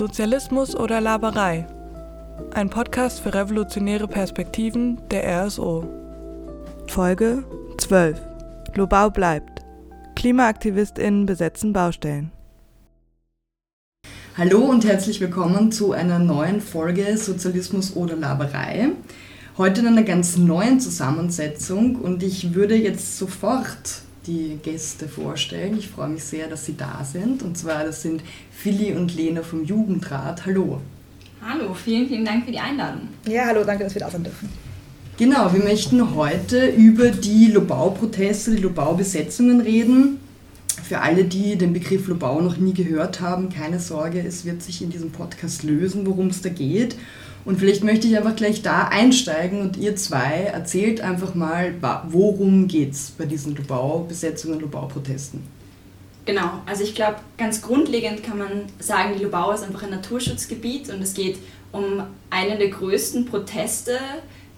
Sozialismus oder Laberei? Ein Podcast für revolutionäre Perspektiven der RSO. Folge 12. Lobau bleibt. KlimaaktivistInnen besetzen Baustellen. Hallo und herzlich willkommen zu einer neuen Folge Sozialismus oder Laberei. Heute in einer ganz neuen Zusammensetzung und ich würde jetzt sofort die Gäste vorstellen. Ich freue mich sehr, dass sie da sind. Und zwar, das sind Philly und Lena vom Jugendrat. Hallo. Hallo, vielen, vielen Dank für die Einladung. Ja, hallo, danke, dass wir da sein dürfen. Genau, wir möchten heute über die Lobau-Proteste, die Lobau-Besetzungen reden. Für alle, die den Begriff Lobau noch nie gehört haben, keine Sorge, es wird sich in diesem Podcast lösen, worum es da geht. Und vielleicht möchte ich einfach gleich da einsteigen und ihr zwei erzählt einfach mal, worum geht es bei diesen Lobau-Besetzungen, Lobau-Protesten? Genau, also ich glaube, ganz grundlegend kann man sagen, die Lobau ist einfach ein Naturschutzgebiet und es geht um einen der größten Proteste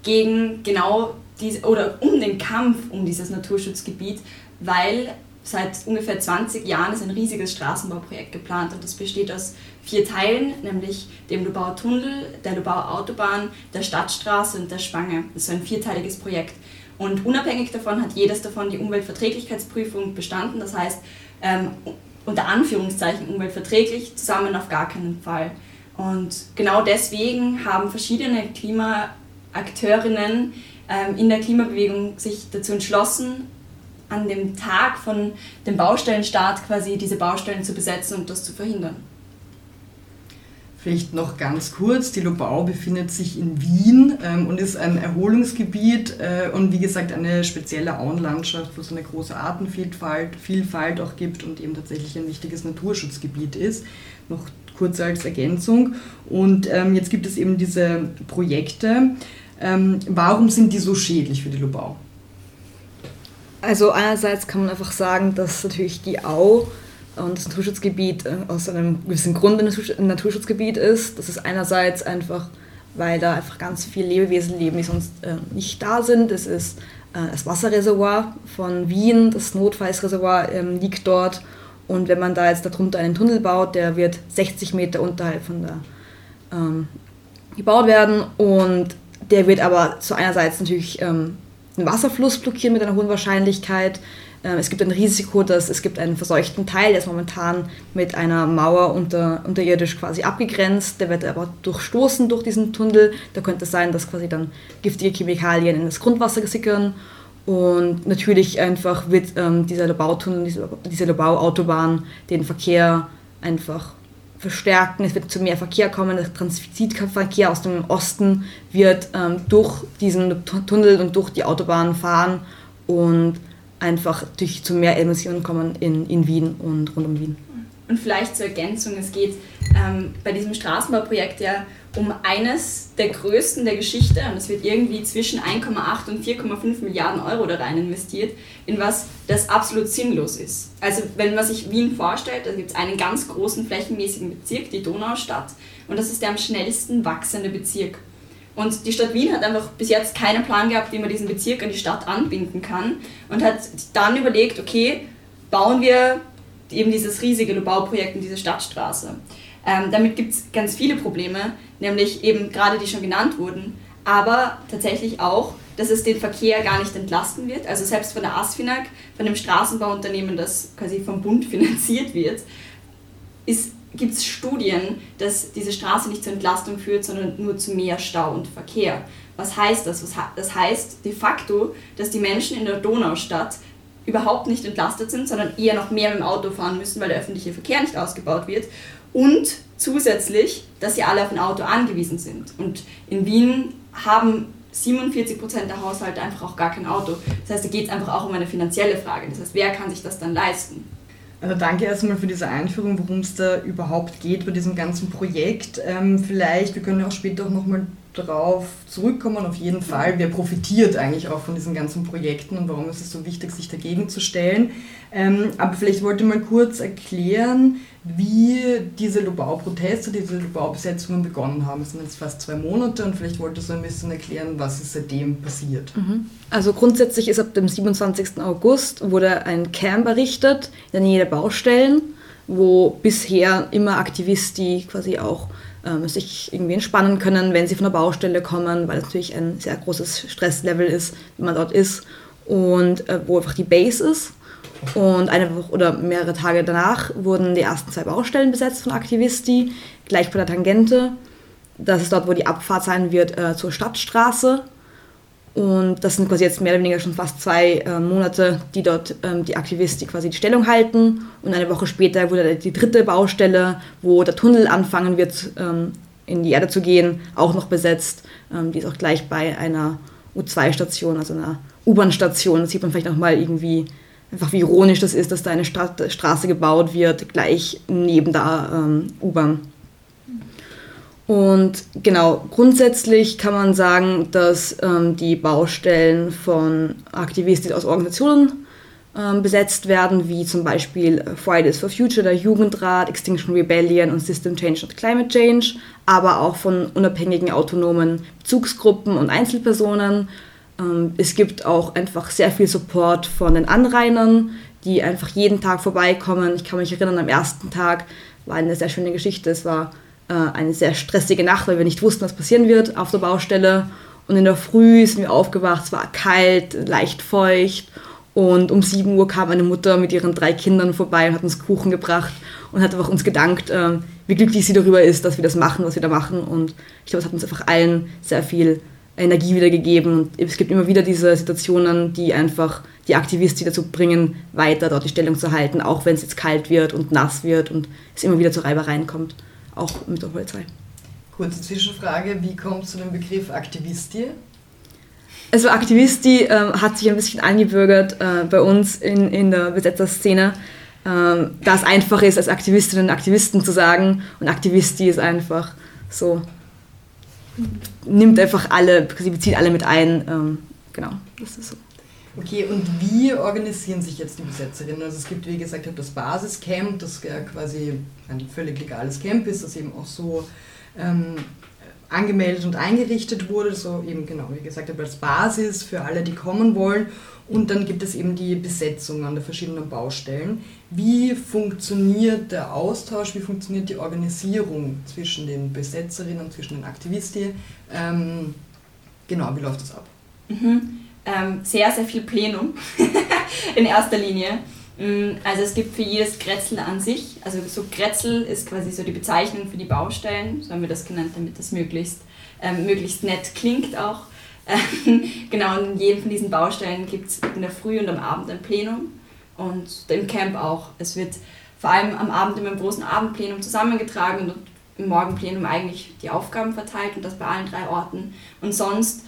gegen genau diese oder um den Kampf um dieses Naturschutzgebiet, weil seit ungefähr 20 Jahren ist ein riesiges Straßenbauprojekt geplant und das besteht aus vier Teilen, nämlich dem Lubauer Tunnel, der Lubauer Autobahn, der Stadtstraße und der Spange. Das ist ein vierteiliges Projekt. Und unabhängig davon hat jedes davon die Umweltverträglichkeitsprüfung bestanden. Das heißt, ähm, unter Anführungszeichen umweltverträglich, zusammen auf gar keinen Fall. Und genau deswegen haben verschiedene Klimaakteurinnen ähm, in der Klimabewegung sich dazu entschlossen, an dem Tag von dem Baustellenstart quasi diese Baustellen zu besetzen und das zu verhindern. Vielleicht noch ganz kurz, die Lobau befindet sich in Wien ähm, und ist ein Erholungsgebiet äh, und wie gesagt eine spezielle Auenlandschaft, wo es eine große Artenvielfalt Vielfalt auch gibt und eben tatsächlich ein wichtiges Naturschutzgebiet ist. Noch kurz als Ergänzung. Und ähm, jetzt gibt es eben diese Projekte. Ähm, warum sind die so schädlich für die Lobau? Also einerseits kann man einfach sagen, dass natürlich die Au und das Naturschutzgebiet äh, aus einem gewissen Grund ein Naturschutzgebiet ist. Das ist einerseits einfach, weil da einfach ganz viele Lebewesen leben, die sonst äh, nicht da sind. Es ist äh, das Wasserreservoir von Wien, das Notfallsreservoir ähm, liegt dort. Und wenn man da jetzt darunter einen Tunnel baut, der wird 60 Meter unterhalb von der ähm, gebaut werden und der wird aber zu einerseits natürlich ähm, den Wasserfluss blockieren mit einer hohen Wahrscheinlichkeit. Ähm, es gibt ein Risiko, dass es gibt einen verseuchten Teil, der ist momentan mit einer Mauer unter, unterirdisch quasi abgegrenzt. Der wird aber durchstoßen durch diesen Tunnel. Da könnte es sein, dass quasi dann giftige Chemikalien in das Grundwasser gesickern. Und natürlich einfach wird ähm, dieser Lobautunnel, diese, diese Lobau-Autobahn den Verkehr einfach verstärken. Es wird zu mehr Verkehr kommen. Der Transitverkehr aus dem Osten wird ähm, durch diesen Tunnel und durch die Autobahn fahren und einfach durch zu mehr Emissionen kommen in, in Wien und rund um Wien. Und vielleicht zur Ergänzung, es geht ähm, bei diesem Straßenbauprojekt ja um eines der größten der Geschichte und es wird irgendwie zwischen 1,8 und 4,5 Milliarden Euro da rein investiert, in was das absolut sinnlos ist. Also wenn man sich Wien vorstellt, da gibt es einen ganz großen flächenmäßigen Bezirk, die Donaustadt, und das ist der am schnellsten wachsende Bezirk. Und die Stadt Wien hat einfach bis jetzt keinen Plan gehabt, wie man diesen Bezirk an die Stadt anbinden kann und hat dann überlegt, okay, bauen wir eben dieses riesige Bauprojekt in diese Stadtstraße. Ähm, damit gibt es ganz viele Probleme, nämlich eben gerade die schon genannt wurden, aber tatsächlich auch, dass es den Verkehr gar nicht entlasten wird. Also selbst von der ASFINAG, von dem Straßenbauunternehmen, das quasi vom Bund finanziert wird, gibt es Studien, dass diese Straße nicht zur Entlastung führt, sondern nur zu mehr Stau und Verkehr. Was heißt das? Das heißt de facto, dass die Menschen in der Donaustadt überhaupt nicht entlastet sind, sondern eher noch mehr mit dem Auto fahren müssen, weil der öffentliche Verkehr nicht ausgebaut wird. Und zusätzlich, dass sie alle auf ein Auto angewiesen sind. Und in Wien haben 47 Prozent der Haushalte einfach auch gar kein Auto. Das heißt, da geht es einfach auch um eine finanzielle Frage. Das heißt, wer kann sich das dann leisten? Also danke erstmal für diese Einführung, worum es da überhaupt geht bei diesem ganzen Projekt. Ähm, vielleicht, wir können ja auch später auch nochmal darauf zurückkommen, auf jeden Fall. Wer profitiert eigentlich auch von diesen ganzen Projekten und warum ist es so wichtig, sich dagegen zu stellen? Ähm, aber vielleicht wollte ich mal kurz erklären, wie diese Lobau-Proteste, diese Lobau-Besetzungen begonnen haben. Es sind jetzt fast zwei Monate und vielleicht wolltest du ein bisschen erklären, was ist seitdem passiert. Mhm. Also grundsätzlich ist ab dem 27. August wurde ein Camp errichtet in der Nähe der Baustellen wo bisher immer Aktivisten quasi auch ähm, sich irgendwie entspannen können, wenn sie von der Baustelle kommen, weil natürlich ein sehr großes Stresslevel ist, wenn man dort ist und äh, wo einfach die Base ist. Und eine Woche oder mehrere Tage danach wurden die ersten zwei Baustellen besetzt von Aktivisti, gleich bei der Tangente. Das ist dort, wo die Abfahrt sein wird äh, zur Stadtstraße. Und das sind quasi jetzt mehr oder weniger schon fast zwei äh, Monate, die dort ähm, die Aktivisten quasi die Stellung halten. Und eine Woche später wurde die dritte Baustelle, wo der Tunnel anfangen wird, ähm, in die Erde zu gehen, auch noch besetzt. Ähm, die ist auch gleich bei einer U2-Station, also einer U-Bahn-Station. Da sieht man vielleicht nochmal irgendwie, einfach wie ironisch das ist, dass da eine Stra Straße gebaut wird, gleich neben der ähm, U-Bahn. Und genau, grundsätzlich kann man sagen, dass ähm, die Baustellen von Aktivisten aus Organisationen ähm, besetzt werden, wie zum Beispiel Fridays for Future, der Jugendrat, Extinction Rebellion und System Change und Climate Change, aber auch von unabhängigen autonomen Bezugsgruppen und Einzelpersonen. Ähm, es gibt auch einfach sehr viel Support von den Anrainern, die einfach jeden Tag vorbeikommen. Ich kann mich erinnern, am ersten Tag war eine sehr schöne Geschichte. Es war äh, eine sehr stressige Nacht, weil wir nicht wussten, was passieren wird auf der Baustelle. Und in der Früh sind wir aufgewacht, es war kalt, leicht feucht. Und um 7 Uhr kam meine Mutter mit ihren drei Kindern vorbei und hat uns Kuchen gebracht und hat einfach uns gedankt, äh, wie glücklich sie darüber ist, dass wir das machen, was wir da machen. Und ich glaube, es hat uns einfach allen sehr viel Energie wiedergegeben. Und es gibt immer wieder diese Situationen, die einfach die Aktivisten dazu bringen, weiter dort die Stellung zu halten, auch wenn es jetzt kalt wird und nass wird und es immer wieder zu Reibereien kommt auch mit der Polizei. Kurze Zwischenfrage, wie kommt zu dem Begriff Aktivistie? Also Aktivisti ähm, hat sich ein bisschen eingebürgert äh, bei uns in, in der Besetzerszene, ähm, da es einfach ist, als Aktivistinnen und Aktivisten zu sagen und Aktivisti ist einfach so, nimmt einfach alle, sie bezieht alle mit ein, ähm, genau, das ist so. Okay, und wie organisieren sich jetzt die Besetzerinnen? Also es gibt, wie gesagt, das Basiscamp, das quasi ein völlig legales Camp ist, das eben auch so ähm, angemeldet und eingerichtet wurde, so eben genau, wie gesagt, als Basis für alle, die kommen wollen. Und dann gibt es eben die Besetzung an den verschiedenen Baustellen. Wie funktioniert der Austausch, wie funktioniert die Organisierung zwischen den Besetzerinnen, zwischen den Aktivisten? Ähm, genau, wie läuft das ab? Mhm ähm, sehr, sehr viel Plenum in erster Linie. Mm, also es gibt für jedes Grätzl an sich, also so Grätzl ist quasi so die Bezeichnung für die Baustellen, so haben wir das genannt, damit das möglichst, ähm, möglichst nett klingt auch. genau, in jedem von diesen Baustellen gibt es in der Früh und am Abend ein Plenum und im Camp auch. Es wird vor allem am Abend immer im großen Abendplenum zusammengetragen und im Morgenplenum eigentlich die Aufgaben verteilt und das bei allen drei Orten. Und sonst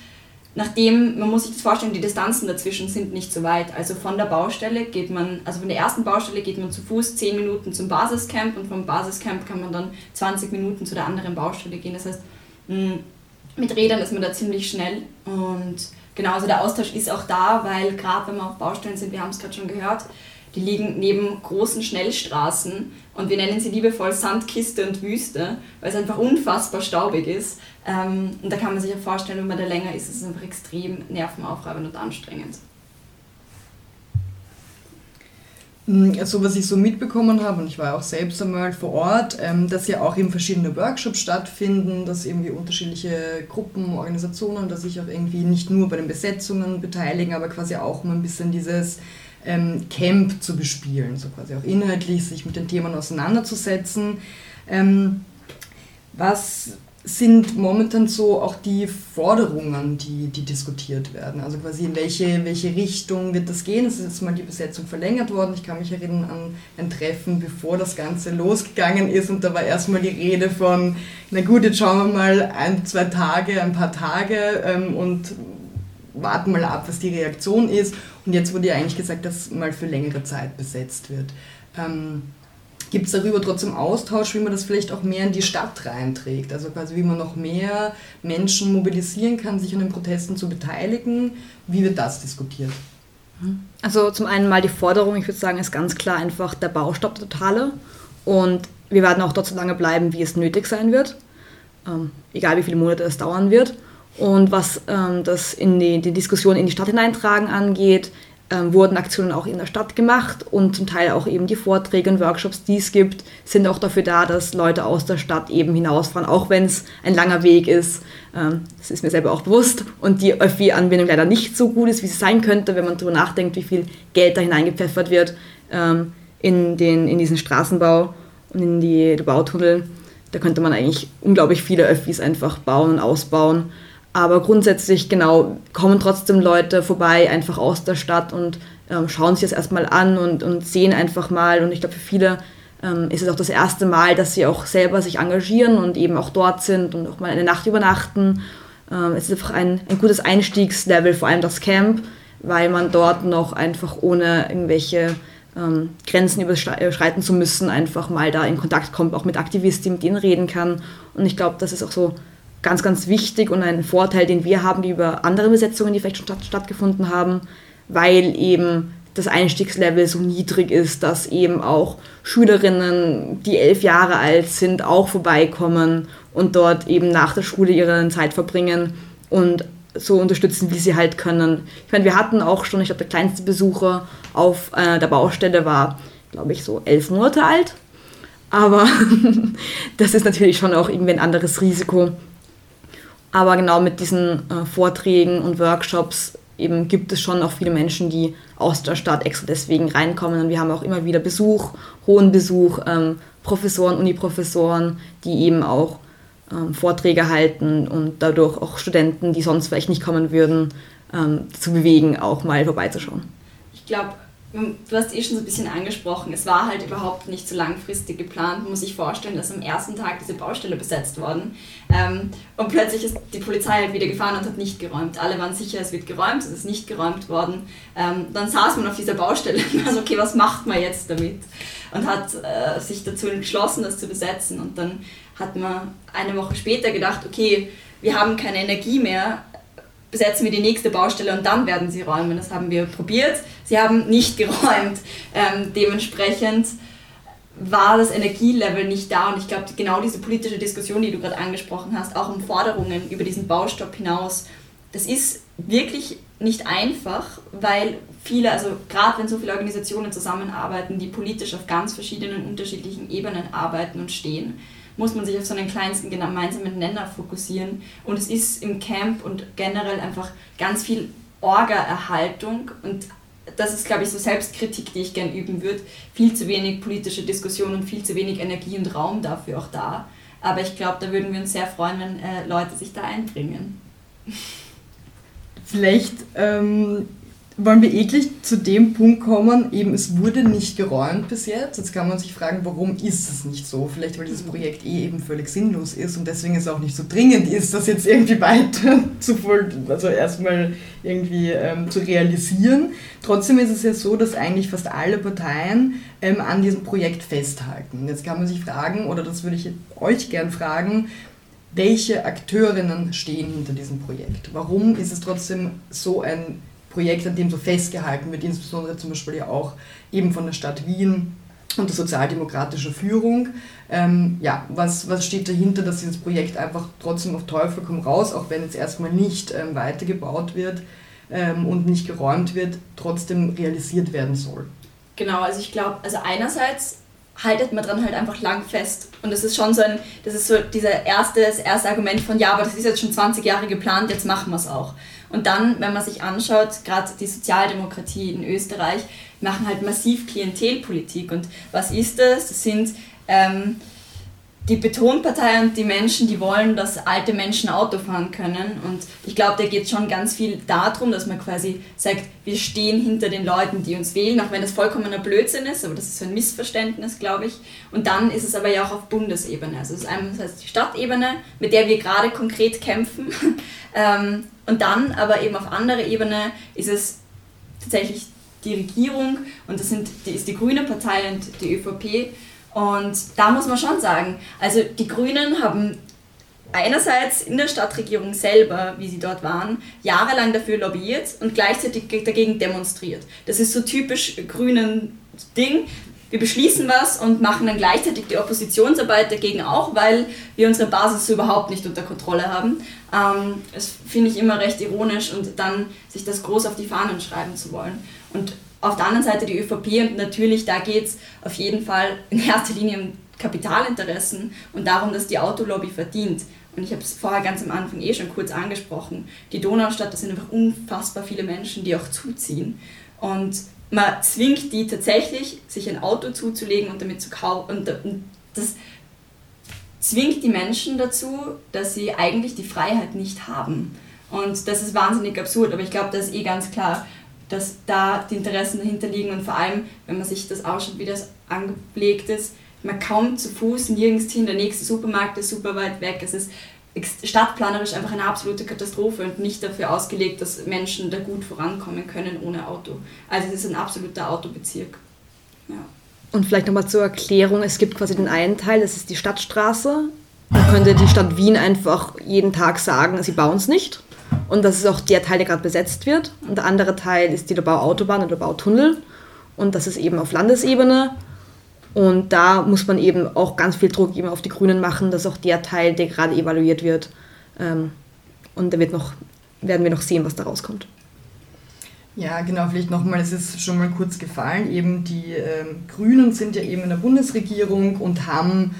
nachdem, man muss sich das vorstellen, die Distanzen dazwischen sind nicht so weit. Also von der Baustelle geht man, also von der ersten Baustelle geht man zu Fuß 10 Minuten zum Basiscamp und vom Basiscamp kann man dann 20 Minuten zu der anderen Baustelle gehen. Das heißt, mit Rädern ist man da ziemlich schnell und genau, also der Austausch ist auch da, weil gerade wenn wir auf Baustellen sind, wir haben es gerade schon gehört, die liegen neben großen Schnellstraßen und wir nennen sie liebevoll Sandkiste und Wüste, weil es einfach unfassbar staubig ist. Ähm, und da kann man sich ja vorstellen, wenn man da länger ist, ist es einfach extrem nervenaufreibend und anstrengend. Hm, also was ich so mitbekommen habe, und ich war auch selbst einmal vor Ort, ähm, dass ja auch eben verschiedene Workshops stattfinden, dass irgendwie unterschiedliche Gruppen, Organisationen, dass sich auch irgendwie nicht nur bei den Besetzungen beteiligen, aber quasi auch mal ein bisschen dieses ähm, Camp zu bespielen, so quasi auch inhaltlich sich mit den Themen auseinanderzusetzen. Ähm, was sind momentan so auch die Forderungen, die, die diskutiert werden? Also quasi in welche, welche Richtung wird das gehen? Es ist jetzt mal die Besetzung verlängert worden. Ich kann mich erinnern an ein Treffen, bevor das Ganze losgegangen ist und da war erstmal die Rede von, na gut, jetzt schauen wir mal ein, zwei Tage, ein paar Tage ähm, und warten mal ab, was die Reaktion ist. Und jetzt wurde ja eigentlich gesagt, dass mal für längere Zeit besetzt wird. Ähm, Gibt es darüber trotzdem Austausch, wie man das vielleicht auch mehr in die Stadt reinträgt? Also quasi wie man noch mehr Menschen mobilisieren kann, sich an den Protesten zu beteiligen? Wie wird das diskutiert? Also zum einen mal die Forderung, ich würde sagen, ist ganz klar einfach der Baustopp totale. Und wir werden auch dort so lange bleiben, wie es nötig sein wird. Ähm, egal wie viele Monate es dauern wird. Und was ähm, das in die, die Diskussion in die Stadt hineintragen angeht, ähm, wurden Aktionen auch in der Stadt gemacht und zum Teil auch eben die Vorträge und Workshops, die es gibt, sind auch dafür da, dass Leute aus der Stadt eben hinausfahren, auch wenn es ein langer Weg ist. Ähm, das ist mir selber auch bewusst und die Öffi-Anbindung leider nicht so gut ist, wie sie sein könnte, wenn man darüber nachdenkt, wie viel Geld da hineingepfeffert wird ähm, in, den, in diesen Straßenbau und in die Bautunnel. Da könnte man eigentlich unglaublich viele Öffis einfach bauen und ausbauen. Aber grundsätzlich, genau, kommen trotzdem Leute vorbei, einfach aus der Stadt und ähm, schauen sich das erstmal an und, und sehen einfach mal. Und ich glaube, für viele ähm, ist es auch das erste Mal, dass sie auch selber sich engagieren und eben auch dort sind und auch mal eine Nacht übernachten. Ähm, es ist einfach ein, ein gutes Einstiegslevel, vor allem das Camp, weil man dort noch einfach ohne irgendwelche ähm, Grenzen überschreiten zu müssen, einfach mal da in Kontakt kommt, auch mit Aktivisten, mit denen reden kann. Und ich glaube, das ist auch so ganz, ganz wichtig und ein Vorteil, den wir haben gegenüber anderen Besetzungen, die vielleicht schon statt, stattgefunden haben, weil eben das Einstiegslevel so niedrig ist, dass eben auch Schülerinnen, die elf Jahre alt sind, auch vorbeikommen und dort eben nach der Schule ihre Zeit verbringen und so unterstützen, wie sie halt können. Ich meine, wir hatten auch schon, ich glaube, der kleinste Besucher auf äh, der Baustelle war, glaube ich, so elf Monate alt. Aber das ist natürlich schon auch irgendwie ein anderes Risiko, aber genau mit diesen äh, Vorträgen und Workshops eben gibt es schon auch viele Menschen, die aus der Stadt extra deswegen reinkommen. Und wir haben auch immer wieder Besuch, hohen Besuch, ähm, Professoren, Uniprofessoren, die eben auch ähm, Vorträge halten und dadurch auch Studenten, die sonst vielleicht nicht kommen würden, ähm, zu bewegen, auch mal vorbeizuschauen. Ich glaube, Du hast eh schon so ein bisschen angesprochen, es war halt überhaupt nicht so langfristig geplant. Man muss sich vorstellen, dass am ersten Tag diese Baustelle besetzt worden ähm, und plötzlich ist die Polizei halt wieder gefahren und hat nicht geräumt. Alle waren sicher, es wird geräumt, es ist nicht geräumt worden. Ähm, dann saß man auf dieser Baustelle und war so, okay, was macht man jetzt damit? Und hat äh, sich dazu entschlossen, das zu besetzen. Und dann hat man eine Woche später gedacht, okay, wir haben keine Energie mehr, besetzen wir die nächste Baustelle und dann werden sie räumen. Das haben wir probiert. Sie haben nicht geräumt. Ähm, dementsprechend war das Energielevel nicht da und ich glaube, genau diese politische Diskussion, die du gerade angesprochen hast, auch um Forderungen über diesen Baustopp hinaus, das ist wirklich nicht einfach, weil viele, also gerade wenn so viele Organisationen zusammenarbeiten, die politisch auf ganz verschiedenen unterschiedlichen Ebenen arbeiten und stehen, muss man sich auf so einen kleinsten gemeinsamen Nenner fokussieren. Und es ist im Camp und generell einfach ganz viel Orga-Erhaltung und das ist, glaube ich, so Selbstkritik, die ich gern üben würde. Viel zu wenig politische Diskussion und viel zu wenig Energie und Raum dafür auch da. Aber ich glaube, da würden wir uns sehr freuen, wenn äh, Leute sich da einbringen. Vielleicht ähm, wollen wir eklig zu dem Punkt kommen, eben es wurde nicht geräumt bis jetzt. Jetzt kann man sich fragen, warum ist es nicht so? Vielleicht, weil dieses Projekt eh eben völlig sinnlos ist und deswegen es auch nicht so dringend ist, das jetzt irgendwie weiter zu voll, also erstmal irgendwie ähm, zu realisieren. Trotzdem ist es ja so, dass eigentlich fast alle Parteien ähm, an diesem Projekt festhalten. Jetzt kann man sich fragen, oder das würde ich euch gern fragen, welche Akteurinnen stehen hinter diesem Projekt? Warum ist es trotzdem so ein Projekt, an dem so festgehalten wird, insbesondere zum Beispiel ja auch eben von der Stadt Wien und der sozialdemokratischen Führung. Ähm, ja, was, was steht dahinter, dass dieses Projekt einfach trotzdem auf Teufel komm raus, auch wenn jetzt erstmal nicht ähm, weitergebaut wird ähm, und nicht geräumt wird, trotzdem realisiert werden soll? Genau, also ich glaube, also einerseits haltet man dran halt einfach lang fest. Und das ist schon so ein, das ist so dieser erste, das erste Argument von, ja, aber das ist jetzt schon 20 Jahre geplant, jetzt machen wir es auch. Und dann, wenn man sich anschaut, gerade die Sozialdemokratie in Österreich machen halt massiv Klientelpolitik. Und was ist das? Das sind ähm, die Betonpartei und die Menschen, die wollen, dass alte Menschen Auto fahren können. Und ich glaube, da geht schon ganz viel darum, dass man quasi sagt, wir stehen hinter den Leuten, die uns wählen, auch wenn das vollkommener Blödsinn ist, aber das ist so ein Missverständnis, glaube ich. Und dann ist es aber ja auch auf Bundesebene. Also es ist einerseits die Stadtebene, mit der wir gerade konkret kämpfen. Ähm, und dann aber eben auf anderer Ebene ist es tatsächlich die Regierung und das sind, die ist die Grüne Partei und die ÖVP und da muss man schon sagen, also die Grünen haben einerseits in der Stadtregierung selber, wie sie dort waren, jahrelang dafür lobbyiert und gleichzeitig dagegen demonstriert. Das ist so typisch grünen Ding. Wir beschließen was und machen dann gleichzeitig die Oppositionsarbeit dagegen auch, weil wir unsere Basis überhaupt nicht unter Kontrolle haben. Ähm, das finde ich immer recht ironisch und dann sich das groß auf die Fahnen schreiben zu wollen. Und auf der anderen Seite die ÖVP und natürlich, da geht es auf jeden Fall in erster Linie um Kapitalinteressen und darum, dass die Autolobby verdient. Und ich habe es vorher ganz am Anfang eh schon kurz angesprochen. Die Donaustadt, das sind einfach unfassbar viele Menschen, die auch zuziehen. Und man zwingt die tatsächlich, sich ein Auto zuzulegen und damit zu kaufen. Und das zwingt die Menschen dazu, dass sie eigentlich die Freiheit nicht haben. Und das ist wahnsinnig absurd, aber ich glaube, das ist eh ganz klar, dass da die Interessen dahinter liegen und vor allem, wenn man sich das ausschaut, wie das angelegt ist, man kaum zu Fuß nirgends hin, der nächste Supermarkt ist super weit weg. Es ist stadtplanerisch einfach eine absolute Katastrophe und nicht dafür ausgelegt, dass Menschen da gut vorankommen können ohne Auto. Also es ist ein absoluter Autobezirk. Ja. Und vielleicht nochmal zur Erklärung, es gibt quasi den einen Teil, das ist die Stadtstraße. Da könnte die Stadt Wien einfach jeden Tag sagen, sie bauen es nicht. Und das ist auch der Teil, der gerade besetzt wird. Und der andere Teil ist die Lobau-Autobahn oder Lobau-Tunnel. Und das ist eben auf Landesebene. Und da muss man eben auch ganz viel Druck eben auf die Grünen machen, dass auch der Teil, der gerade evaluiert wird, ähm, und da wird noch, werden wir noch sehen, was da rauskommt. Ja, genau, vielleicht nochmal, es ist schon mal kurz gefallen, eben die ähm, Grünen sind ja eben in der Bundesregierung und haben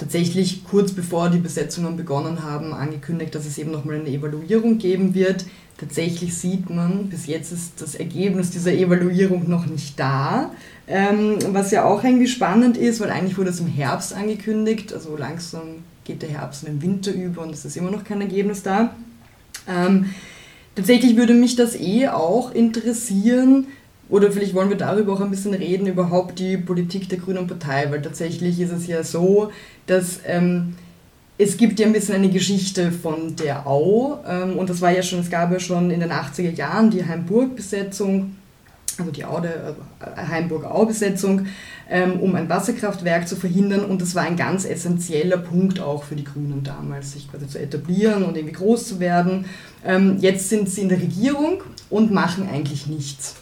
tatsächlich kurz bevor die Besetzungen begonnen haben, angekündigt, dass es eben nochmal eine Evaluierung geben wird. Tatsächlich sieht man, bis jetzt ist das Ergebnis dieser Evaluierung noch nicht da. Ähm, was ja auch irgendwie spannend ist, weil eigentlich wurde es im Herbst angekündigt, also langsam geht der Herbst in den Winter über und es ist immer noch kein Ergebnis da. Ähm, tatsächlich würde mich das eh auch interessieren, oder vielleicht wollen wir darüber auch ein bisschen reden, überhaupt die Politik der Grünen Partei, weil tatsächlich ist es ja so, dass ähm, es gibt ja ein bisschen eine Geschichte von der Au ähm, und das war ja schon, es gab ja schon in den 80er Jahren die Heimburg-Besetzung also die äh, Heimburg-Au-Besetzung, ähm, um ein Wasserkraftwerk zu verhindern. Und das war ein ganz essentieller Punkt auch für die Grünen damals, sich quasi zu etablieren und irgendwie groß zu werden. Ähm, jetzt sind sie in der Regierung und machen eigentlich nichts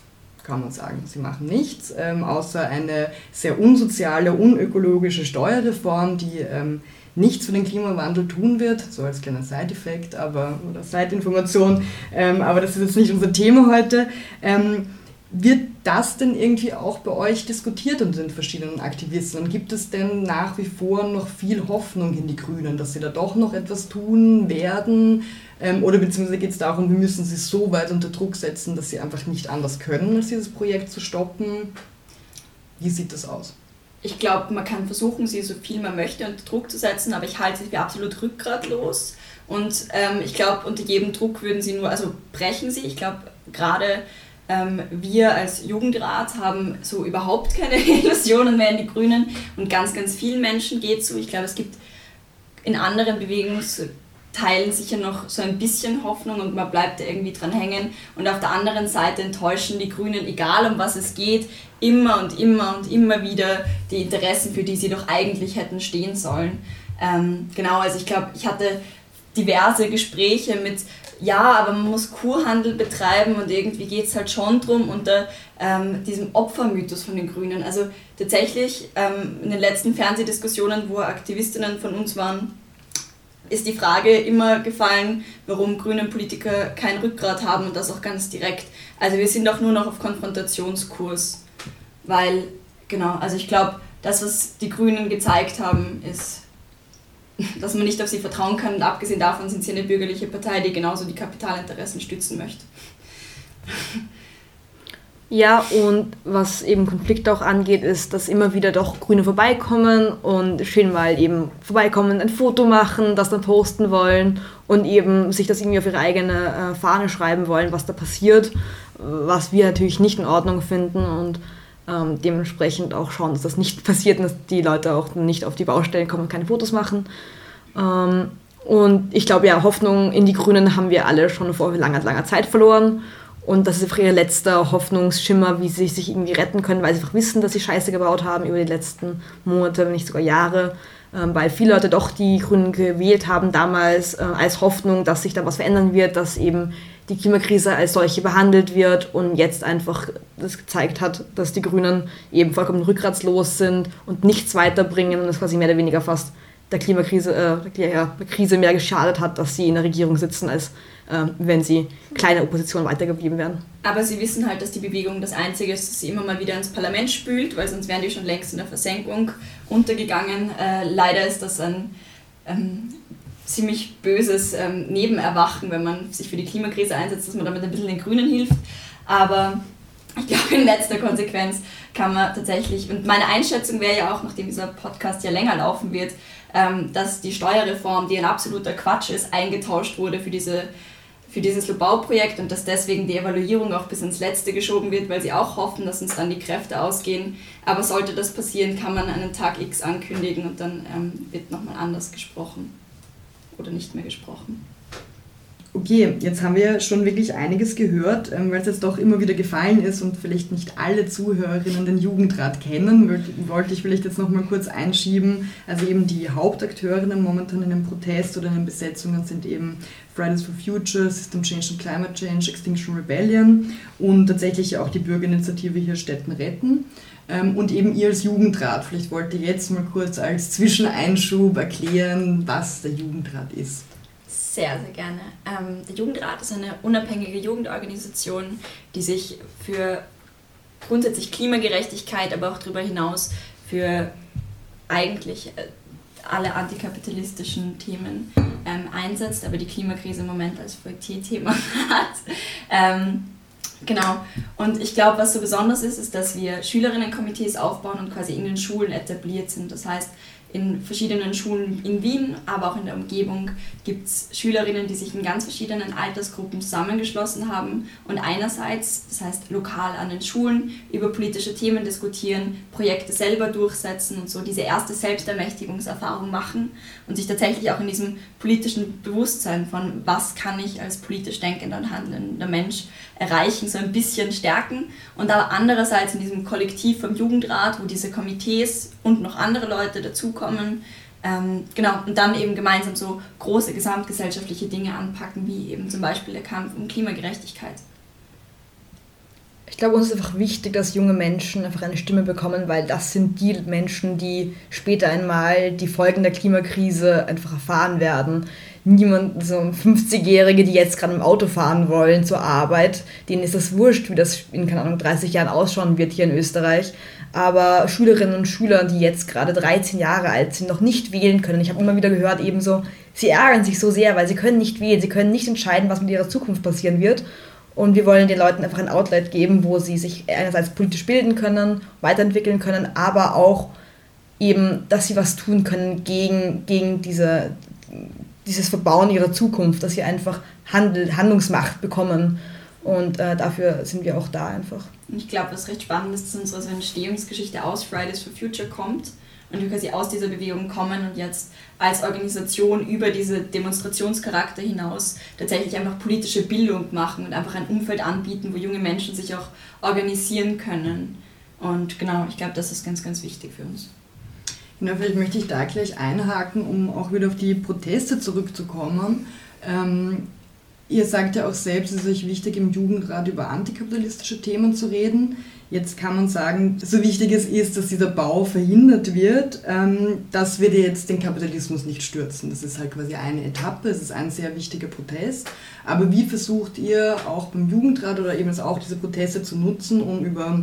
kann man sagen. Sie machen nichts, ähm, außer eine sehr unsoziale, unökologische Steuerreform, die ähm, nichts für den Klimawandel tun wird, so als kleiner Side-Effekt oder Side-Information, ähm, aber das ist jetzt nicht unser Thema heute. Ähm, wird das denn irgendwie auch bei euch diskutiert unter den verschiedenen Aktivisten? Und gibt es denn nach wie vor noch viel Hoffnung in die Grünen, dass sie da doch noch etwas tun werden? Ähm, oder beziehungsweise geht es darum, wir müssen sie so weit unter Druck setzen, dass sie einfach nicht anders können, als dieses Projekt zu stoppen? Wie sieht das aus? Ich glaube, man kann versuchen, sie so viel man möchte unter Druck zu setzen, aber ich halte sie für absolut rückgratlos. Und ähm, ich glaube, unter jedem Druck würden sie nur, also brechen sie. Ich glaube, gerade ähm, wir als Jugendrat haben so überhaupt keine Illusionen mehr in die Grünen und ganz, ganz vielen Menschen geht so. Ich glaube, es gibt in anderen Bewegungsteilen sicher noch so ein bisschen Hoffnung und man bleibt irgendwie dran hängen. Und auf der anderen Seite enttäuschen die Grünen, egal um was es geht, immer und immer und immer wieder die Interessen, für die sie doch eigentlich hätten stehen sollen. Ähm, genau, also ich glaube, ich hatte diverse Gespräche mit ja, aber man muss Kurhandel betreiben und irgendwie geht es halt schon drum unter ähm, diesem Opfermythos von den Grünen. Also tatsächlich ähm, in den letzten Fernsehdiskussionen, wo Aktivistinnen von uns waren, ist die Frage immer gefallen, warum grüne Politiker kein Rückgrat haben und das auch ganz direkt. Also wir sind auch nur noch auf Konfrontationskurs, weil, genau, also ich glaube, das, was die Grünen gezeigt haben, ist dass man nicht auf sie vertrauen kann. Und abgesehen davon sind sie eine bürgerliche Partei, die genauso die Kapitalinteressen stützen möchte. Ja, und was eben Konflikte auch angeht, ist, dass immer wieder doch Grüne vorbeikommen und schön mal eben vorbeikommen, ein Foto machen, das dann posten wollen und eben sich das irgendwie auf ihre eigene äh, Fahne schreiben wollen, was da passiert, was wir natürlich nicht in Ordnung finden und ähm, dementsprechend auch schauen, dass das nicht passiert und dass die Leute auch nicht auf die Baustellen kommen und keine Fotos machen. Ähm, und ich glaube, ja, Hoffnung in die Grünen haben wir alle schon vor langer, langer Zeit verloren. Und das ist einfach ihr letzter Hoffnungsschimmer, wie sie sich irgendwie retten können, weil sie einfach wissen, dass sie Scheiße gebaut haben über die letzten Monate, wenn nicht sogar Jahre. Ähm, weil viele Leute doch die Grünen gewählt haben damals äh, als Hoffnung, dass sich da was verändern wird, dass eben die Klimakrise als solche behandelt wird und jetzt einfach das gezeigt hat, dass die Grünen eben vollkommen rückgratslos sind und nichts weiterbringen und es quasi mehr oder weniger fast der Klimakrise äh, der Krise mehr geschadet hat, dass sie in der Regierung sitzen, als äh, wenn sie kleine Opposition weitergeblieben wären. Aber sie wissen halt, dass die Bewegung das Einzige ist, das sie immer mal wieder ins Parlament spült, weil sonst wären die schon längst in der Versenkung untergegangen. Äh, leider ist das ein ähm, ziemlich böses ähm, Nebenerwachen, wenn man sich für die Klimakrise einsetzt, dass man damit ein bisschen den Grünen hilft. Aber ich glaube, in letzter Konsequenz kann man tatsächlich, und meine Einschätzung wäre ja auch, nachdem dieser Podcast ja länger laufen wird, ähm, dass die Steuerreform, die ein absoluter Quatsch ist, eingetauscht wurde für, diese, für dieses Lobau-Projekt und dass deswegen die Evaluierung auch bis ins Letzte geschoben wird, weil sie auch hoffen, dass uns dann die Kräfte ausgehen. Aber sollte das passieren, kann man einen Tag X ankündigen und dann ähm, wird nochmal anders gesprochen oder nicht mehr gesprochen. Okay, jetzt haben wir schon wirklich einiges gehört, ähm, weil es jetzt doch immer wieder gefallen ist und vielleicht nicht alle Zuhörerinnen den Jugendrat kennen, wollte ich vielleicht jetzt noch mal kurz einschieben. Also eben die Hauptakteurinnen momentan in den Protest oder in den Besetzungen sind eben Fridays for Future, System Change and Climate Change, Extinction Rebellion und tatsächlich auch die Bürgerinitiative hier Städten retten. Ähm, und eben ihr als Jugendrat, vielleicht wollt ihr jetzt mal kurz als Zwischeneinschub erklären, was der Jugendrat ist. Sehr, sehr gerne. Ähm, der Jugendrat ist eine unabhängige Jugendorganisation, die sich für grundsätzlich Klimagerechtigkeit, aber auch darüber hinaus für eigentlich äh, alle antikapitalistischen Themen ähm, einsetzt, aber die Klimakrise im Moment als Projektierthema hat. Ähm, genau. Und ich glaube, was so besonders ist, ist, dass wir Schülerinnenkomitees aufbauen und quasi in den Schulen etabliert sind. Das heißt, in verschiedenen Schulen in Wien, aber auch in der Umgebung gibt es Schülerinnen, die sich in ganz verschiedenen Altersgruppen zusammengeschlossen haben und einerseits, das heißt lokal an den Schulen, über politische Themen diskutieren, Projekte selber durchsetzen und so diese erste Selbstermächtigungserfahrung machen und sich tatsächlich auch in diesem politischen Bewusstsein von, was kann ich als politisch denkender und handelnder Mensch erreichen, so ein bisschen stärken. Und aber andererseits in diesem Kollektiv vom Jugendrat, wo diese Komitees und noch andere Leute dazukommen, ähm, genau, und dann eben gemeinsam so große gesamtgesellschaftliche Dinge anpacken, wie eben zum Beispiel der Kampf um Klimagerechtigkeit. Ich glaube, uns ist einfach wichtig, dass junge Menschen einfach eine Stimme bekommen, weil das sind die Menschen, die später einmal die Folgen der Klimakrise einfach erfahren werden niemand, so 50-Jährige, die jetzt gerade im Auto fahren wollen zur Arbeit, denen ist das wurscht, wie das in, keine Ahnung, 30 Jahren ausschauen wird hier in Österreich. Aber Schülerinnen und Schüler, die jetzt gerade 13 Jahre alt sind, noch nicht wählen können, ich habe immer wieder gehört, ebenso, sie ärgern sich so sehr, weil sie können nicht wählen, sie können nicht entscheiden, was mit ihrer Zukunft passieren wird. Und wir wollen den Leuten einfach ein Outlet geben, wo sie sich einerseits politisch bilden können, weiterentwickeln können, aber auch eben, dass sie was tun können gegen, gegen diese, dieses Verbauen ihrer Zukunft, dass sie einfach Handel, Handlungsmacht bekommen. Und äh, dafür sind wir auch da einfach. Ich glaube, was recht spannend ist, dass unsere Entstehungsgeschichte aus Fridays for Future kommt und wir quasi aus dieser Bewegung kommen und jetzt als Organisation über diese Demonstrationscharakter hinaus tatsächlich einfach politische Bildung machen und einfach ein Umfeld anbieten, wo junge Menschen sich auch organisieren können. Und genau, ich glaube, das ist ganz, ganz wichtig für uns. Genau, vielleicht möchte ich da gleich einhaken, um auch wieder auf die Proteste zurückzukommen. Ähm, ihr sagt ja auch selbst, es ist euch wichtig, im Jugendrat über antikapitalistische Themen zu reden. Jetzt kann man sagen, so wichtig es ist, dass dieser Bau verhindert wird, ähm, das wird jetzt den Kapitalismus nicht stürzen. Das ist halt quasi eine Etappe, es ist ein sehr wichtiger Protest. Aber wie versucht ihr auch beim Jugendrat oder eben auch diese Proteste zu nutzen, um über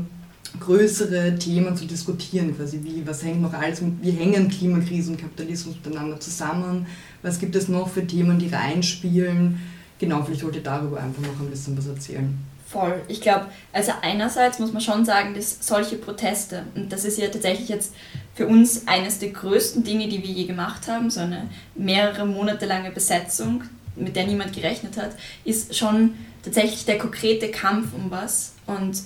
größere Themen zu diskutieren, quasi wie, was hängt noch alles mit, wie hängen Klimakrise und Kapitalismus miteinander zusammen, was gibt es noch für Themen, die reinspielen. Genau, vielleicht wollt ihr darüber einfach noch ein bisschen was erzählen. Voll. Ich glaube, also einerseits muss man schon sagen, dass solche Proteste, und das ist ja tatsächlich jetzt für uns eines der größten Dinge, die wir je gemacht haben, so eine mehrere Monate lange Besetzung, mit der niemand gerechnet hat, ist schon tatsächlich der konkrete Kampf um was. Und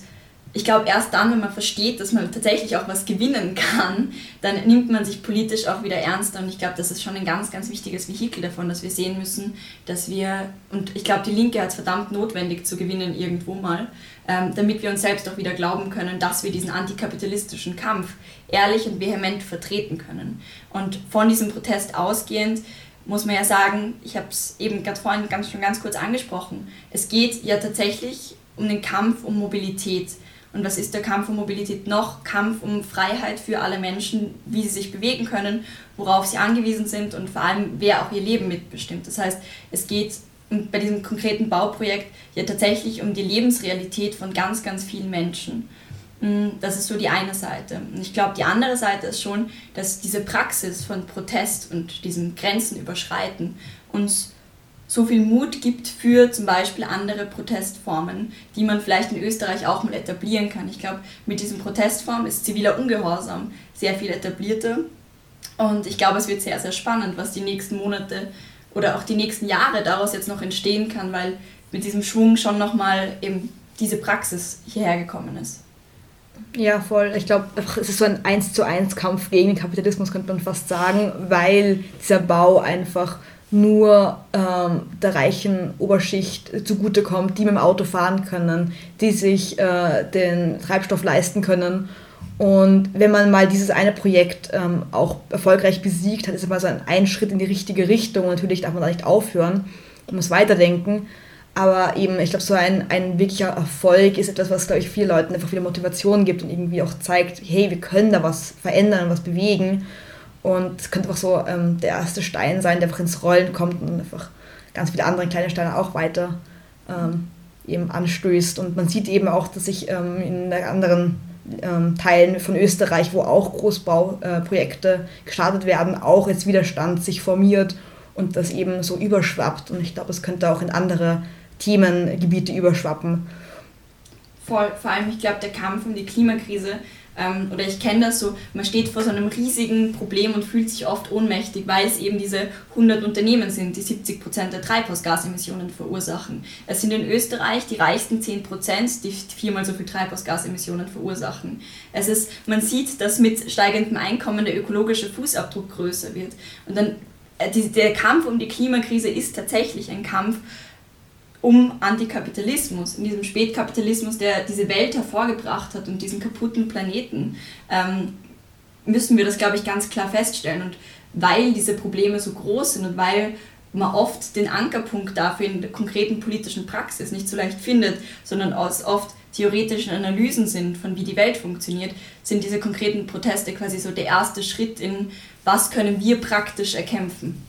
ich glaube, erst dann, wenn man versteht, dass man tatsächlich auch was gewinnen kann, dann nimmt man sich politisch auch wieder ernster. Und ich glaube, das ist schon ein ganz, ganz wichtiges Vehikel davon, dass wir sehen müssen, dass wir, und ich glaube, die Linke hat es verdammt notwendig zu gewinnen irgendwo mal, ähm, damit wir uns selbst auch wieder glauben können, dass wir diesen antikapitalistischen Kampf ehrlich und vehement vertreten können. Und von diesem Protest ausgehend, muss man ja sagen, ich habe es eben gerade vorhin ganz, schon ganz kurz angesprochen, es geht ja tatsächlich um den Kampf um Mobilität Und was ist der Kampf um Mobilität noch? Kampf um Freiheit für alle Menschen, wie sie sich bewegen können, worauf sie angewiesen sind und vor allem, wer auch ihr Leben mitbestimmt. Das heißt, es geht bei diesem konkreten Bauprojekt ja tatsächlich um die Lebensrealität von ganz, ganz vielen Menschen. Mm, das ist so die eine Seite. Und ich glaube, die andere Seite ist schon, dass diese Praxis von Protest und diesem Grenzen überschreiten uns so viel Mut gibt für zum Beispiel andere Protestformen, die man vielleicht in Österreich auch mal etablieren kann. Ich glaube, mit diesen Protestformen ist ziviler Ungehorsam sehr viel etablierter. Und ich glaube, es wird sehr, sehr spannend, was die nächsten Monate oder auch die nächsten Jahre daraus jetzt noch entstehen kann, weil mit diesem Schwung schon nochmal eben diese Praxis hierher gekommen ist. Ja, voll. Ich glaube, es ist so ein 1 zu 1 Kampf gegen den Kapitalismus, könnte man fast sagen, weil dieser Bau einfach nur ähm, der reichen Oberschicht zugutekommt, die mit dem Auto fahren können, die sich äh, den Treibstoff leisten können. Und wenn man mal dieses eine Projekt ähm, auch erfolgreich besiegt hat, ist es mal so ein, ein Schritt in die richtige Richtung. Natürlich darf man da nicht aufhören, man muss weiterdenken. Aber eben, ich glaube, so ein, ein wirklicher Erfolg ist etwas, was, glaube ich, vielen Leuten einfach wieder Motivation gibt und irgendwie auch zeigt, hey, wir können da was verändern, was bewegen. Und es könnte einfach so ähm, der erste Stein sein, der einfach ins Rollen kommt und einfach ganz viele andere kleine Steine auch weiter ähm, eben anstößt. Und man sieht eben auch, dass sich ähm, in anderen ähm, Teilen von Österreich, wo auch Großbauprojekte äh, gestartet werden, auch jetzt Widerstand sich formiert und das eben so überschwappt. Und ich glaube, es könnte auch in andere Themengebiete überschwappen. Voll, vor allem, ich glaube, der Kampf um die Klimakrise ähm, oder ich kenne das so, man steht vor so einem riesigen Problem und fühlt sich oft ohnmächtig, weil es eben diese 100 Unternehmen sind, die 70 Prozent der Treibhausgasemissionen verursachen. Es sind in Österreich die reichsten 10 Prozent, die viermal so viel Treibhausgasemissionen verursachen. Es ist, man sieht, dass mit steigendem Einkommen der ökologische Fußabdruck größer wird. Und dann äh, der Kampf um die Klimakrise ist tatsächlich ein Kampf um Antikapitalismus, in diesem Spätkapitalismus, der diese Welt hervorgebracht hat und diesen kaputten Planeten, ähm, müssen wir das, glaube ich, ganz klar feststellen. Und weil diese Probleme so groß sind und weil man oft den Ankerpunkt dafür in der konkreten politischen Praxis nicht so leicht findet, sondern aus oft theoretischen Analysen sind, von wie die Welt funktioniert, sind diese konkreten Proteste quasi so der erste Schritt in, was können wir praktisch erkämpfen.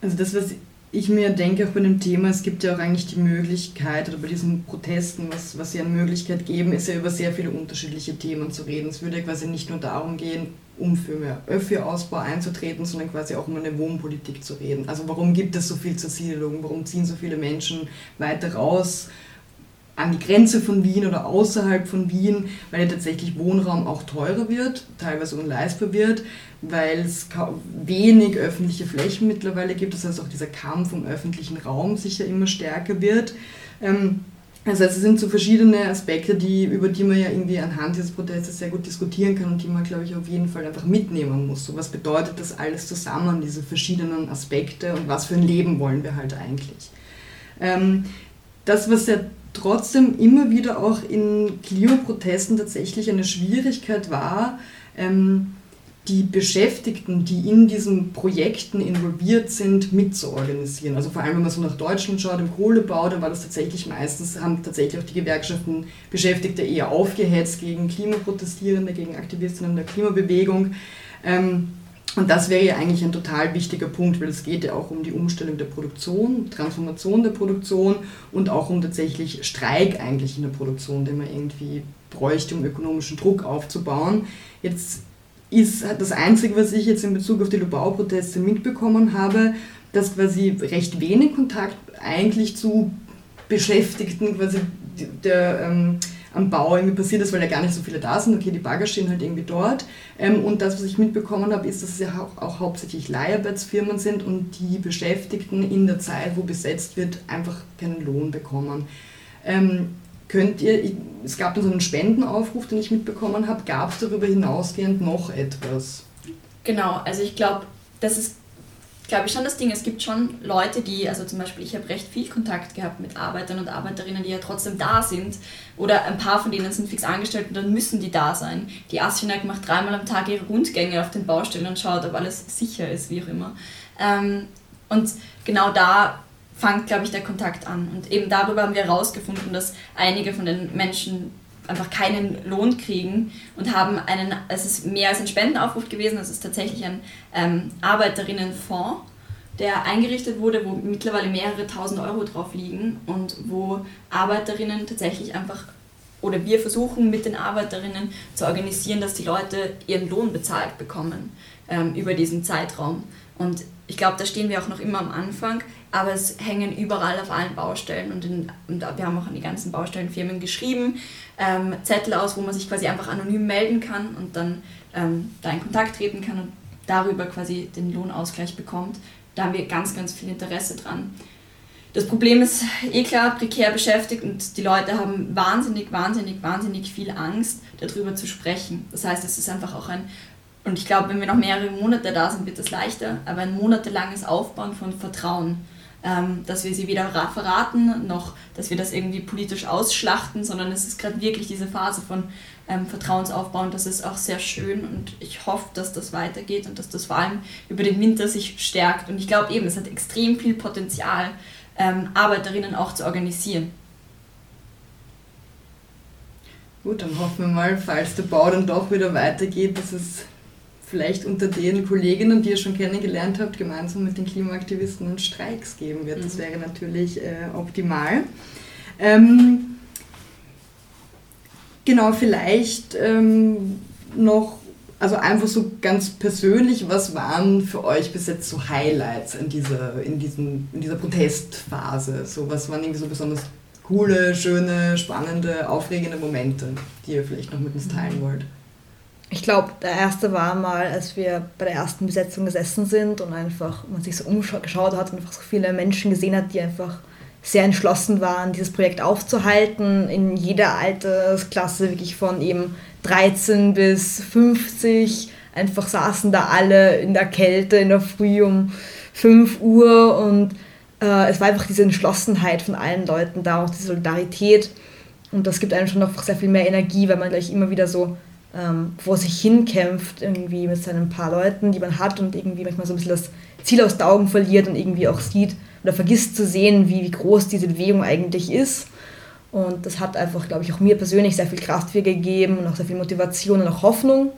Also das, was ich mir denke, auch bei dem Thema, es gibt ja auch eigentlich die Möglichkeit, oder bei diesen Protesten, was, was sie an Möglichkeit geben, ist ja über sehr viele unterschiedliche Themen zu reden. Es würde ja quasi nicht nur darum gehen, um für mehr Öffi-Ausbau einzutreten, sondern quasi auch um eine Wohnpolitik zu reden. Also warum gibt es so viel Zersiedlung? Warum ziehen so viele Menschen weiter raus? An die Grenze von Wien oder außerhalb von Wien, weil ja tatsächlich Wohnraum auch teurer wird, teilweise unleistbar wird, weil es wenig öffentliche Flächen mittlerweile gibt, das heißt auch dieser Kampf um öffentlichen Raum sicher immer stärker wird. Ähm, also es sind so verschiedene Aspekte, die, über die man ja irgendwie anhand dieses Protestes sehr gut diskutieren kann und die man, glaube ich, auf jeden Fall einfach mitnehmen muss. So, was bedeutet das alles zusammen, diese verschiedenen Aspekte und was für ein Leben wollen wir halt eigentlich? Ähm, das, was ja trotzdem immer wieder auch in Klimaprotesten tatsächlich eine Schwierigkeit war, ähm, die Beschäftigten, die in diesen Projekten involviert sind, mitzuorganisieren. Also vor allem, wenn man so nach Deutschland schaut, im Kohlebau, dann war das tatsächlich meistens, haben tatsächlich auch die Gewerkschaften Beschäftigte eher aufgehetzt gegen Klimaprotestierende, gegen Aktivistinnen der Klimabewegung. Ähm, und das wäre ja eigentlich ein total wichtiger Punkt, weil es geht ja auch um die Umstellung der Produktion, Transformation der Produktion und auch um tatsächlich Streik eigentlich in der Produktion, den man irgendwie bräuchte, um ökonomischen Druck aufzubauen. Jetzt ist das Einzige, was ich jetzt in Bezug auf die Lubau-Proteste mitbekommen habe, dass quasi recht wenig Kontakt eigentlich zu Beschäftigten quasi der ähm, am Bau irgendwie passiert ist, weil ja gar nicht so viele da sind. Okay, die Bagger stehen halt irgendwie dort. Ähm, und das, was ich mitbekommen habe, ist, dass es ja auch, auch hauptsächlich Leiharbeitsfirmen sind und die Beschäftigten in der Zeit, wo besetzt wird, einfach keinen Lohn bekommen. Ähm, könnt ihr, es gab dann so einen Spendenaufruf, den ich mitbekommen habe, gab es darüber hinausgehend noch etwas? Genau, also ich glaube, das ist glaube ich schon das Ding, es gibt schon Leute, die, also zum Beispiel, ich habe recht viel Kontakt gehabt mit Arbeitern und Arbeiterinnen, die ja trotzdem da sind. Oder ein paar von denen sind fix angestellt und dann müssen die da sein. Die Aschinak macht dreimal am Tag ihre Rundgänge auf den Baustellen und schaut, ob alles sicher ist, wie auch immer. Ähm, und genau da fängt, glaube ich, der Kontakt an. Und eben darüber haben wir herausgefunden, dass einige von den Menschen, einfach keinen Lohn kriegen und haben einen, es ist mehr als ein Spendenaufruf gewesen, es ist tatsächlich ein ähm, Arbeiterinnenfonds, der eingerichtet wurde, wo mittlerweile mehrere tausend Euro drauf liegen und wo Arbeiterinnen tatsächlich einfach oder wir versuchen mit den Arbeiterinnen zu organisieren, dass die Leute ihren Lohn bezahlt bekommen ähm, über diesen Zeitraum. Und ich glaube, da stehen wir auch noch immer am Anfang, aber es hängen überall auf allen Baustellen und, in, und wir haben auch an die ganzen Baustellenfirmen geschrieben, ähm, Zettel aus, wo man sich quasi einfach anonym melden kann und dann ähm, da in Kontakt treten kann und darüber quasi den Lohnausgleich bekommt. Da haben wir ganz, ganz viel Interesse dran. Das Problem ist eh klar, prekär beschäftigt und die Leute haben wahnsinnig, wahnsinnig, wahnsinnig viel Angst, darüber zu sprechen. Das heißt, es ist einfach auch ein, und ich glaube, wenn wir noch mehrere Monate da sind, wird das leichter, aber ein monatelanges Aufbauen von Vertrauen, ähm, dass wir sie weder verraten, noch dass wir das irgendwie politisch ausschlachten, sondern es ist gerade wirklich diese Phase von ähm, Vertrauensaufbau und das ist auch sehr schön und ich hoffe, dass das weitergeht und dass das vor allem über den Winter sich stärkt und ich glaube eben, es hat extrem viel Potenzial, ähm, Arbeiterinnen auch zu organisieren. Gut, dann hoffen wir mal, falls der Bau dann doch wieder weitergeht, dass es vielleicht unter den Kolleginnen, die ihr schon kennengelernt habt, gemeinsam mit den Klimaaktivisten und Streiks geben wird. Das mhm. wäre natürlich äh, optimal. Ähm, genau, vielleicht ähm, noch also einfach so ganz persönlich, was waren für euch bis jetzt so Highlights in dieser, in diesem, in dieser Protestphase? So, was waren irgendwie so besonders coole, schöne, spannende, aufregende Momente, die ihr vielleicht noch mit uns teilen wollt? Ich glaube, der erste war mal, als wir bei der ersten Besetzung gesessen sind und einfach man sich so umgeschaut hat und einfach so viele Menschen gesehen hat, die einfach sehr entschlossen waren, dieses Projekt aufzuhalten, in jeder Altersklasse, wirklich von eben 13 bis 50. Einfach saßen da alle in der Kälte in der Früh um 5 Uhr und äh, es war einfach diese Entschlossenheit von allen Leuten da, auch die Solidarität. Und das gibt einem schon noch sehr viel mehr Energie, weil man gleich immer wieder so ähm, vor sich hinkämpft, irgendwie mit seinen paar Leuten, die man hat und irgendwie manchmal so ein bisschen das Ziel aus den Augen verliert und irgendwie auch sieht oder vergisst zu sehen, wie, wie groß diese Bewegung eigentlich ist. Und das hat einfach, glaube ich, auch mir persönlich sehr viel Kraft gegeben und auch sehr viel Motivation und auch Hoffnung.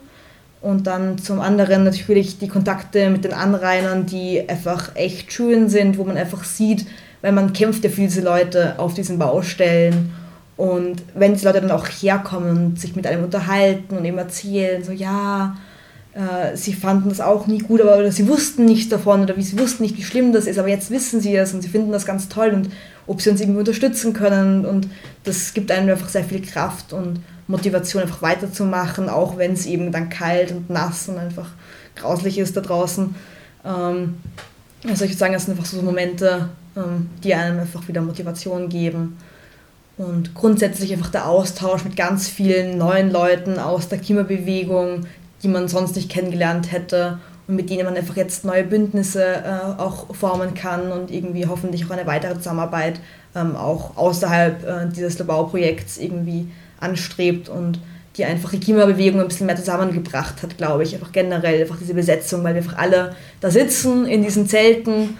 Und dann zum anderen natürlich die Kontakte mit den Anrainern, die einfach echt schön sind, wo man einfach sieht, weil man kämpft ja für diese Leute auf diesen Baustellen. Und wenn diese Leute dann auch herkommen und sich mit einem unterhalten und eben erzählen, so ja, äh, sie fanden das auch nie gut, aber sie wussten nichts davon oder sie wussten nicht, wie schlimm das ist, aber jetzt wissen sie es und sie finden das ganz toll und ob sie uns irgendwie unterstützen können und das gibt einem einfach sehr viel Kraft und Motivation, einfach weiterzumachen, auch wenn es eben dann kalt und nass und einfach grauslich ist da draußen. Ähm, also ich würde sagen, das sind einfach so Momente, ähm, die einem einfach wieder Motivation geben. Und grundsätzlich einfach der Austausch mit ganz vielen neuen Leuten aus der Klimabewegung, die man sonst nicht kennengelernt hätte und mit denen man einfach jetzt neue Bündnisse äh, auch formen kann und irgendwie hoffentlich auch eine weitere Zusammenarbeit ähm, auch außerhalb äh, dieses Labau-Projekts irgendwie anstrebt und die einfach die Klimabewegung ein bisschen mehr zusammengebracht hat, glaube ich. Einfach generell, einfach diese Besetzung, weil wir einfach alle da sitzen in diesen Zelten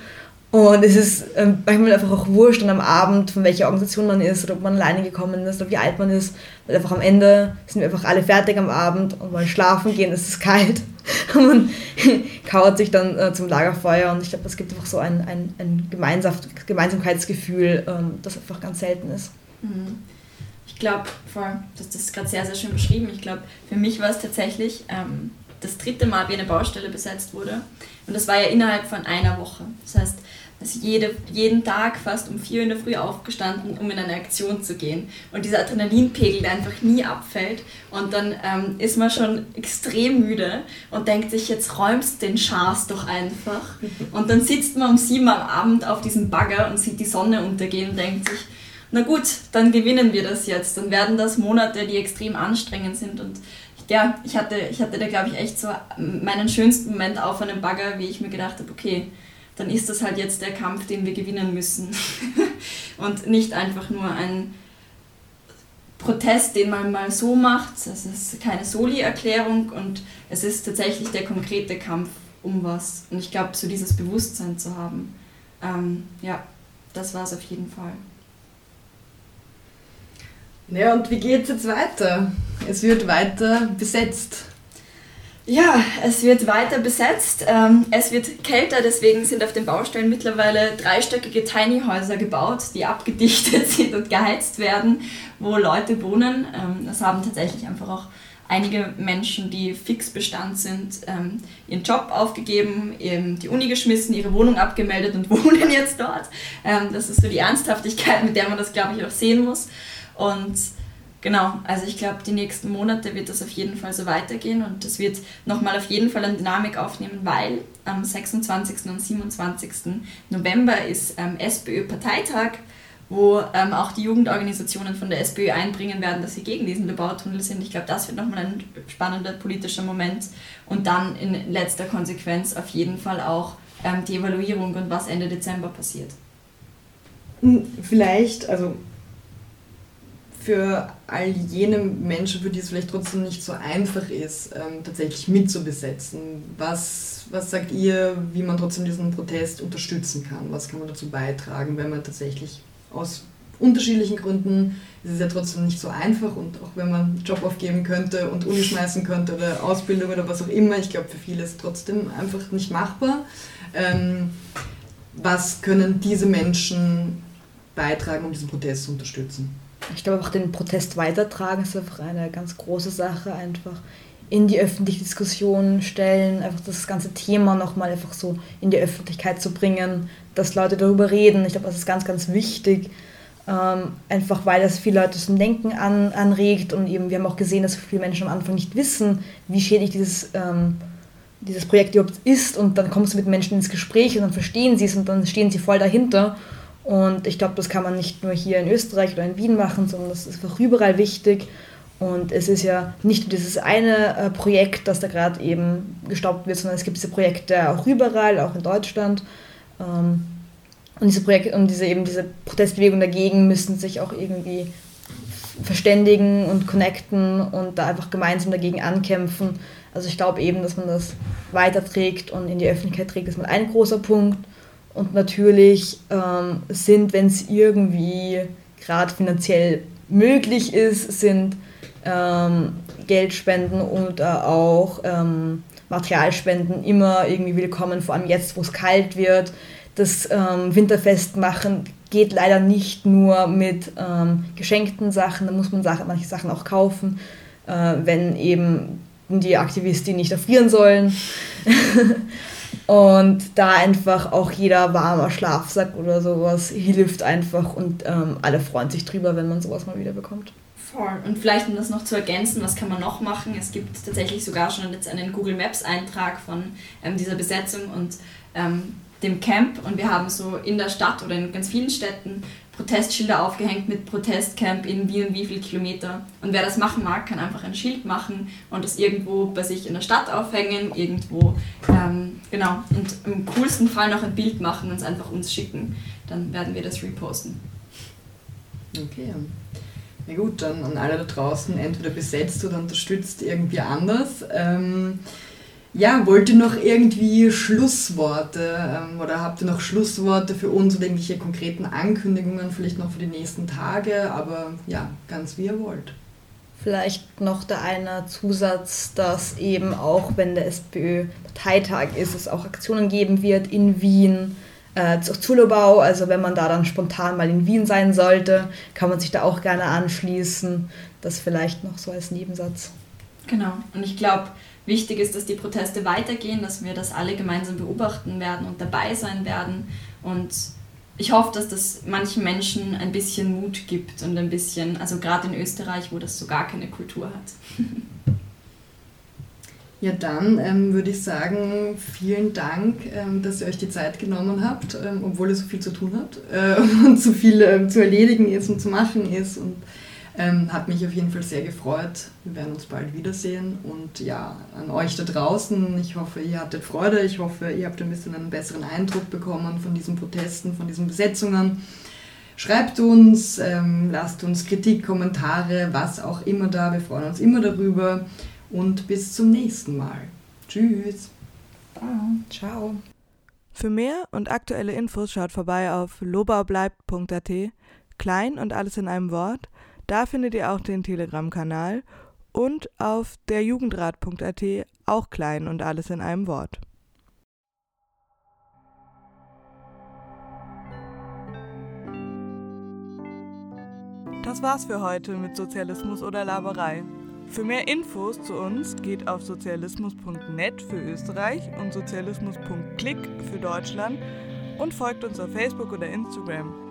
und es ist ähm, manchmal einfach auch wurscht und am Abend, von welcher Organisation man ist oder ob man alleine gekommen ist oder wie alt man ist. Weil einfach am Ende sind wir einfach alle fertig am Abend und wollen schlafen gehen, es ist kalt. Und man kauert sich dann äh, zum Lagerfeuer und ich glaube, es gibt einfach so ein, ein, ein Gemeinsamkeitsgefühl, ähm, das einfach ganz selten ist. Mhm. Ich glaube, das ist gerade sehr, sehr schön beschrieben. Ich glaube, für mich war es tatsächlich ähm, das dritte Mal, wie eine Baustelle besetzt wurde. Und das war ja innerhalb von einer Woche. Das heißt, also jede, jeden Tag fast um vier in der Früh aufgestanden, um in eine Aktion zu gehen. Und dieser Adrenalinpegel, der einfach nie abfällt. Und dann ähm, ist man schon extrem müde und denkt sich, jetzt räumst den Schaß doch einfach. Und dann sitzt man um sieben am Abend auf diesem Bagger und sieht die Sonne untergehen und denkt sich, na gut, dann gewinnen wir das jetzt. Dann werden das Monate, die extrem anstrengend sind. Und ja, ich hatte, ich hatte da, glaube ich, echt so meinen schönsten Moment auf einem Bagger, wie ich mir gedacht habe, okay, dann ist das halt jetzt der Kampf, den wir gewinnen müssen. und nicht einfach nur ein Protest, den man mal so macht. Es ist keine Soli-Erklärung und es ist tatsächlich der konkrete Kampf um was. Und ich glaube, so dieses Bewusstsein zu haben, ähm, ja, das war es auf jeden Fall. Ja, und wie geht es jetzt weiter? Es wird weiter besetzt. Ja, es wird weiter besetzt. Ähm, es wird kälter, deswegen sind auf den Baustellen mittlerweile dreistöckige Tiny-Häuser gebaut, die abgedichtet sind und geheizt werden, wo Leute wohnen. Ähm, das haben tatsächlich einfach auch einige Menschen, die fix Bestand sind, ähm, ihren Job aufgegeben, die Uni geschmissen, ihre Wohnung abgemeldet und wohnen jetzt dort. das ist so die Ernsthaftigkeit, mit der man das, glaube ich, auch sehen muss. Und Genau, also ich glaube, die nächsten Monate wird das auf jeden Fall so weitergehen und das wird nochmal auf jeden Fall eine Dynamik aufnehmen, weil am 26. und 27. November ist ähm, SPÖ-Parteitag, wo ähm, auch die Jugendorganisationen von der SPÖ einbringen werden, dass sie gegen diesen Lobautunnel sind. Ich glaube, das wird nochmal ein spannender politischer Moment und dann in letzter Konsequenz auf jeden Fall auch ähm, die Evaluierung und was Ende Dezember passiert. Hm, vielleicht, also für all jene Menschen, für die es vielleicht trotzdem nicht so einfach ist, ähm, tatsächlich mitzubesetzen? Was, was sagt ihr, wie man trotzdem diesen Protest unterstützen kann? Was kann man dazu beitragen, wenn man tatsächlich aus unterschiedlichen Gründen, ist es ja trotzdem nicht so einfach und auch wenn man einen Job aufgeben könnte und Uni schmeißen könnte oder Ausbildung oder was auch immer, ich glaube für viele ist es trotzdem einfach nicht machbar. Ähm, was können diese Menschen beitragen, um diesen Protest zu unterstützen? Ich glaube auch den Protest weitertragen ist einfach eine ganz große Sache, einfach in die öffentliche Diskussion stellen, einfach das ganze Thema nochmal einfach so in die Öffentlichkeit zu bringen, dass Leute darüber reden. Ich glaube, das ist ganz, ganz wichtig, ähm, einfach weil das viele Leute zum Denken an, anregt und eben wir haben auch gesehen, dass viele Menschen am Anfang nicht wissen, wie schädlich dieses, ähm, dieses Projekt überhaupt ist und dann kommst du mit Menschen ins Gespräch und dann verstehen sie es und dann stehen sie voll dahinter und ich glaube, das kann man nicht nur hier in Österreich oder in Wien machen, sondern das ist einfach überall wichtig. Und es ist ja nicht nur dieses eine äh, Projekt, das da gerade eben gestoppt wird, sondern es gibt diese Projekte auch überall, auch in Deutschland. Ähm, und diese Projekte und diese eben diese Protestbewegung dagegen müssen sich auch irgendwie verständigen und connecten und da einfach gemeinsam dagegen ankämpfen. Also ich glaube eben, dass man das weiterträgt und in die Öffentlichkeit trägt, ist mal ein großer Punkt. Und natürlich ähm, sind, wenn es irgendwie gerade finanziell möglich ist, sind ähm, Geldspenden oder auch ähm, Materialspenden immer irgendwie willkommen, vor allem jetzt, wo es kalt wird. Das ähm, Winterfest machen geht leider nicht nur mit ähm, geschenkten Sachen, da muss man Sachen, manche Sachen auch kaufen, äh, wenn eben die Aktivisten nicht erfrieren sollen. Und da einfach auch jeder warmer Schlafsack oder sowas hilft einfach und ähm, alle freuen sich drüber, wenn man sowas mal wieder bekommt. Voll. Und vielleicht, um das noch zu ergänzen, was kann man noch machen? Es gibt tatsächlich sogar schon jetzt einen Google Maps Eintrag von ähm, dieser Besetzung und ähm, dem Camp und wir haben so in der Stadt oder in ganz vielen Städten Protestschilder aufgehängt mit Protestcamp in wie und wie viel Kilometer. Und wer das machen mag, kann einfach ein Schild machen und das irgendwo bei sich in der Stadt aufhängen, irgendwo, ähm, genau, und im coolsten Fall noch ein Bild machen und es einfach uns schicken. Dann werden wir das reposten. Okay. Na gut, dann an alle da draußen, entweder besetzt oder unterstützt irgendwie anders. Ähm, ja, wollt ihr noch irgendwie Schlussworte ähm, oder habt ihr noch Schlussworte für uns oder irgendwelche konkreten Ankündigungen, vielleicht noch für die nächsten Tage, aber ja, ganz wie ihr wollt. Vielleicht noch der eine Zusatz, dass eben auch wenn der SPÖ-Parteitag ist, es auch Aktionen geben wird in Wien äh, zur Zulobau. Also wenn man da dann spontan mal in Wien sein sollte, kann man sich da auch gerne anschließen. Das vielleicht noch so als Nebensatz. Genau. Und ich glaube, wichtig ist, dass die Proteste weitergehen, dass wir das alle gemeinsam beobachten werden und dabei sein werden. Und ich hoffe, dass das manchen Menschen ein bisschen Mut gibt und ein bisschen, also gerade in Österreich, wo das so gar keine Kultur hat. Ja, dann ähm, würde ich sagen, vielen Dank, ähm, dass ihr euch die Zeit genommen habt, ähm, obwohl ihr so viel zu tun habt äh, und so viel ähm, zu erledigen ist und zu machen ist. Und ähm, hat mich auf jeden Fall sehr gefreut. Wir werden uns bald wiedersehen. Und ja, an euch da draußen, ich hoffe, ihr hattet Freude. Ich hoffe, ihr habt ein bisschen einen besseren Eindruck bekommen von diesen Protesten, von diesen Besetzungen. Schreibt uns, ähm, lasst uns Kritik, Kommentare, was auch immer da. Wir freuen uns immer darüber. Und bis zum nächsten Mal. Tschüss. Ciao. Für mehr und aktuelle Infos schaut vorbei auf lobaubleibt.at, klein und alles in einem Wort Da findet ihr auch den Telegram-Kanal und auf derjugendrat.at auch klein und alles in einem Wort. Das war's für heute mit Sozialismus oder Laberei. Für mehr Infos zu uns geht auf sozialismus.net für Österreich und sozialismus.click für Deutschland und folgt uns auf Facebook oder Instagram.